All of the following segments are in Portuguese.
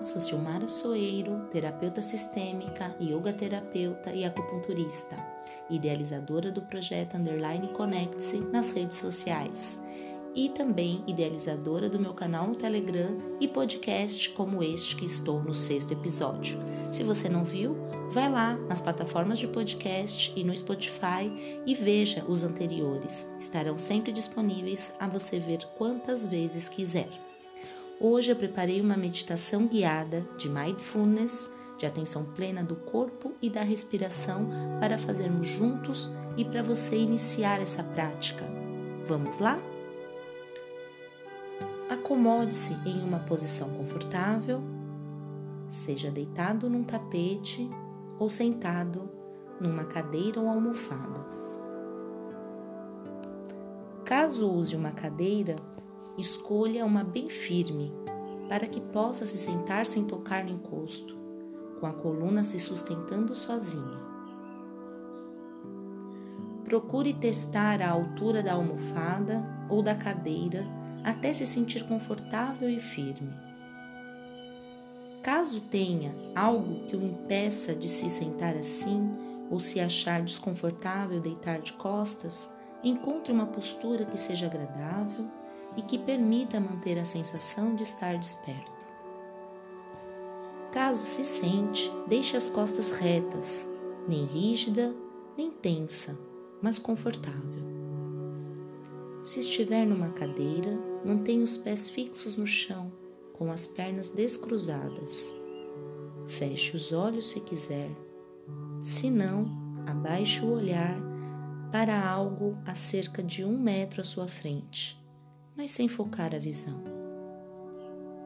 Sou Silmara Soeiro, terapeuta sistêmica, yoga terapeuta e acupunturista, idealizadora do projeto Underline Connect-se nas redes sociais e também idealizadora do meu canal no Telegram e podcast como este que estou no sexto episódio. Se você não viu, vai lá nas plataformas de podcast e no Spotify e veja os anteriores. Estarão sempre disponíveis a você ver quantas vezes quiser. Hoje eu preparei uma meditação guiada de mindfulness, de atenção plena do corpo e da respiração para fazermos juntos e para você iniciar essa prática. Vamos lá? Acomode-se em uma posição confortável, seja deitado num tapete ou sentado numa cadeira ou almofada. Caso use uma cadeira, escolha uma bem firme, para que possa se sentar sem tocar no encosto, com a coluna se sustentando sozinha. Procure testar a altura da almofada ou da cadeira até se sentir confortável e firme. Caso tenha algo que o impeça de se sentar assim ou se achar desconfortável deitar de costas, encontre uma postura que seja agradável e que permita manter a sensação de estar desperto. Caso se sente, deixe as costas retas, nem rígida, nem tensa, mas confortável. Se estiver numa cadeira, mantenha os pés fixos no chão, com as pernas descruzadas. Feche os olhos se quiser. Se não, abaixe o olhar para algo a cerca de um metro à sua frente mas sem focar a visão.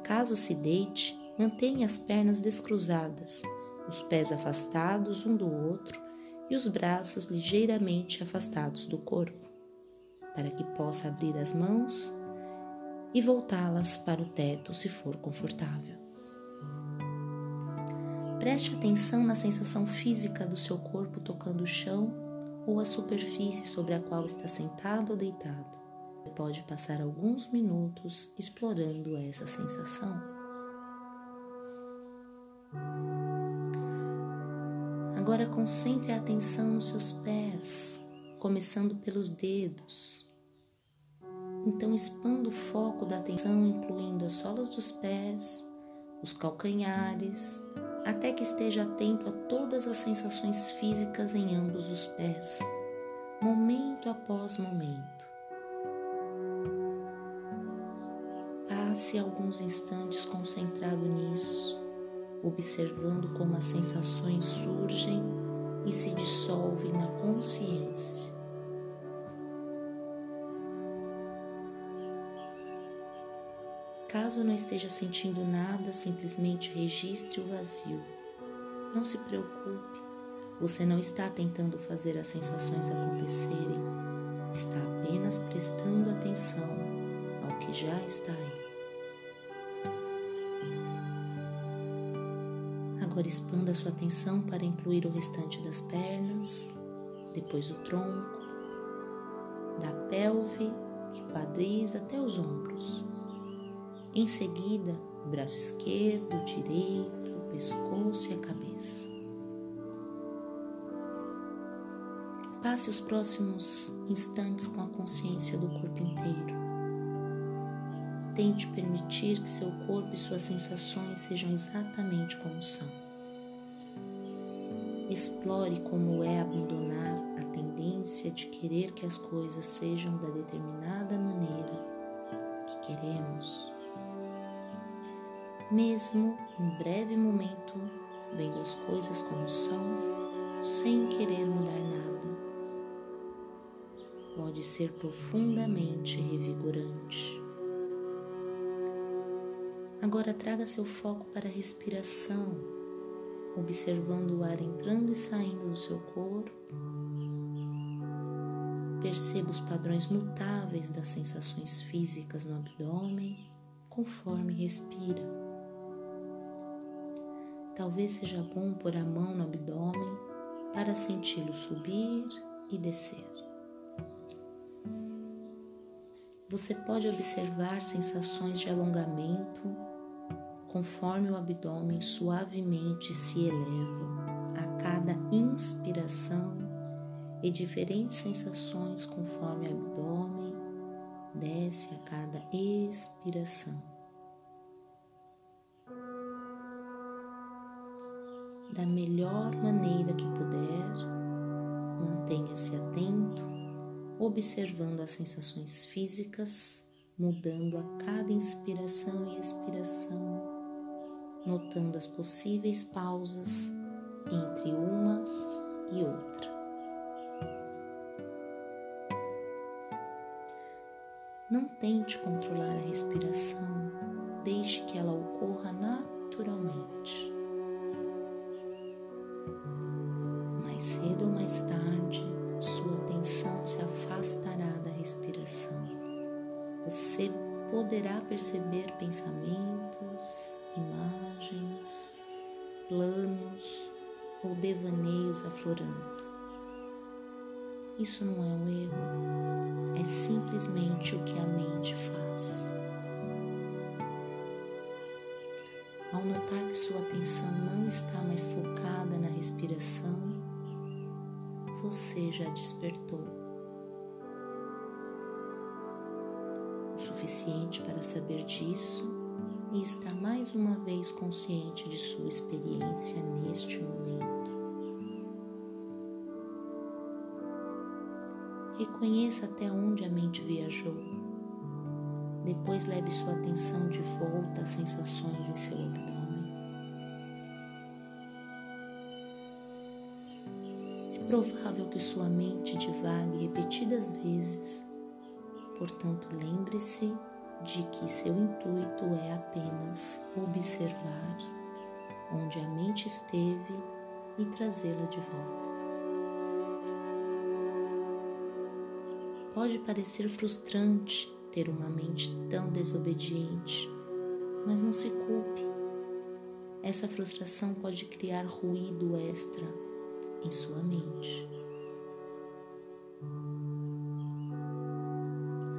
Caso se deite, mantenha as pernas descruzadas, os pés afastados um do outro e os braços ligeiramente afastados do corpo, para que possa abrir as mãos e voltá-las para o teto se for confortável. Preste atenção na sensação física do seu corpo tocando o chão ou a superfície sobre a qual está sentado ou deitado pode passar alguns minutos explorando essa sensação. Agora concentre a atenção nos seus pés, começando pelos dedos. Então expanda o foco da atenção, incluindo as solas dos pés, os calcanhares, até que esteja atento a todas as sensações físicas em ambos os pés, momento após momento. Passe alguns instantes concentrado nisso, observando como as sensações surgem e se dissolvem na consciência. Caso não esteja sentindo nada, simplesmente registre o vazio. Não se preocupe, você não está tentando fazer as sensações acontecerem, está apenas prestando atenção ao que já está aí. Agora expanda sua atenção para incluir o restante das pernas, depois o tronco, da pelve e quadris até os ombros. Em seguida, o braço esquerdo, direito, o pescoço e a cabeça. Passe os próximos instantes com a consciência do corpo inteiro. Tente permitir que seu corpo e suas sensações sejam exatamente como são. Explore como é abandonar a tendência de querer que as coisas sejam da determinada maneira que queremos. Mesmo um breve momento vendo as coisas como são, sem querer mudar nada, pode ser profundamente revigorante. Agora traga seu foco para a respiração observando o ar entrando e saindo do seu corpo. Perceba os padrões mutáveis das sensações físicas no abdômen conforme respira. Talvez seja bom pôr a mão no abdômen para senti-lo subir e descer. Você pode observar sensações de alongamento conforme o abdômen suavemente se eleva a cada inspiração e diferentes sensações conforme o abdômen desce a cada expiração. Da melhor maneira que puder, mantenha-se atento, observando as sensações físicas, mudando a cada inspiração e expiração, notando as possíveis pausas entre uma e outra. Não tente controlar a respiração, deixe que ela ocorra naturalmente. Mais cedo ou mais tarde, Você poderá perceber pensamentos, imagens, planos ou devaneios aflorando. Isso não é um erro, é simplesmente o que a mente faz. Ao notar que sua atenção não está mais focada na respiração, você já despertou suficiente para saber disso e está mais uma vez consciente de sua experiência neste momento. Reconheça até onde a mente viajou. Depois leve sua atenção de volta às sensações em seu abdômen. É provável que sua mente divague repetidas vezes, portanto, lembre-se de que seu intuito é apenas observar onde a mente esteve e trazê-la de volta. Pode parecer frustrante ter uma mente tão desobediente, mas não se culpe. Essa frustração pode criar ruído extra em sua mente.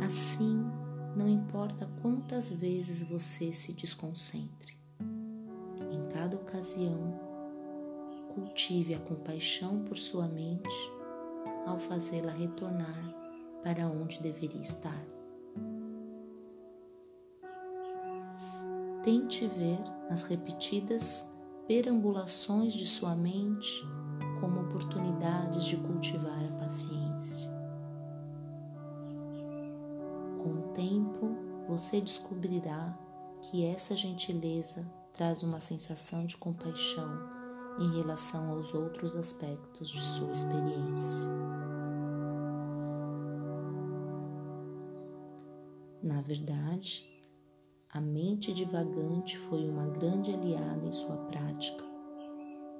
Assim, não importa quantas vezes você se desconcentre, em cada ocasião, cultive a compaixão por sua mente ao fazê-la retornar para onde deveria estar. Tente ver as repetidas perambulações de sua mente como oportunidades de cultivar a paciência. Tempo, você descobrirá que essa gentileza traz uma sensação de compaixão em relação aos outros aspectos de sua experiência. Na verdade, a mente divagante foi uma grande aliada em sua prática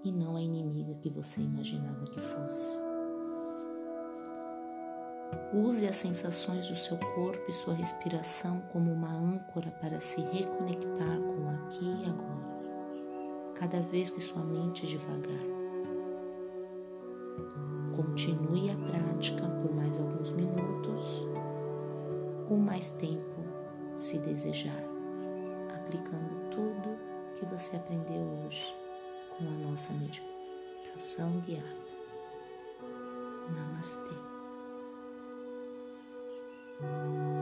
e não a inimiga que você imaginava que fosse. Use as sensações do seu corpo e sua respiração como uma âncora para se reconectar com o aqui e agora, cada vez que sua mente devagar. Continue a prática por mais alguns minutos ou mais tempo se desejar, aplicando tudo que você aprendeu hoje com a nossa meditação guiada. Namastê. Música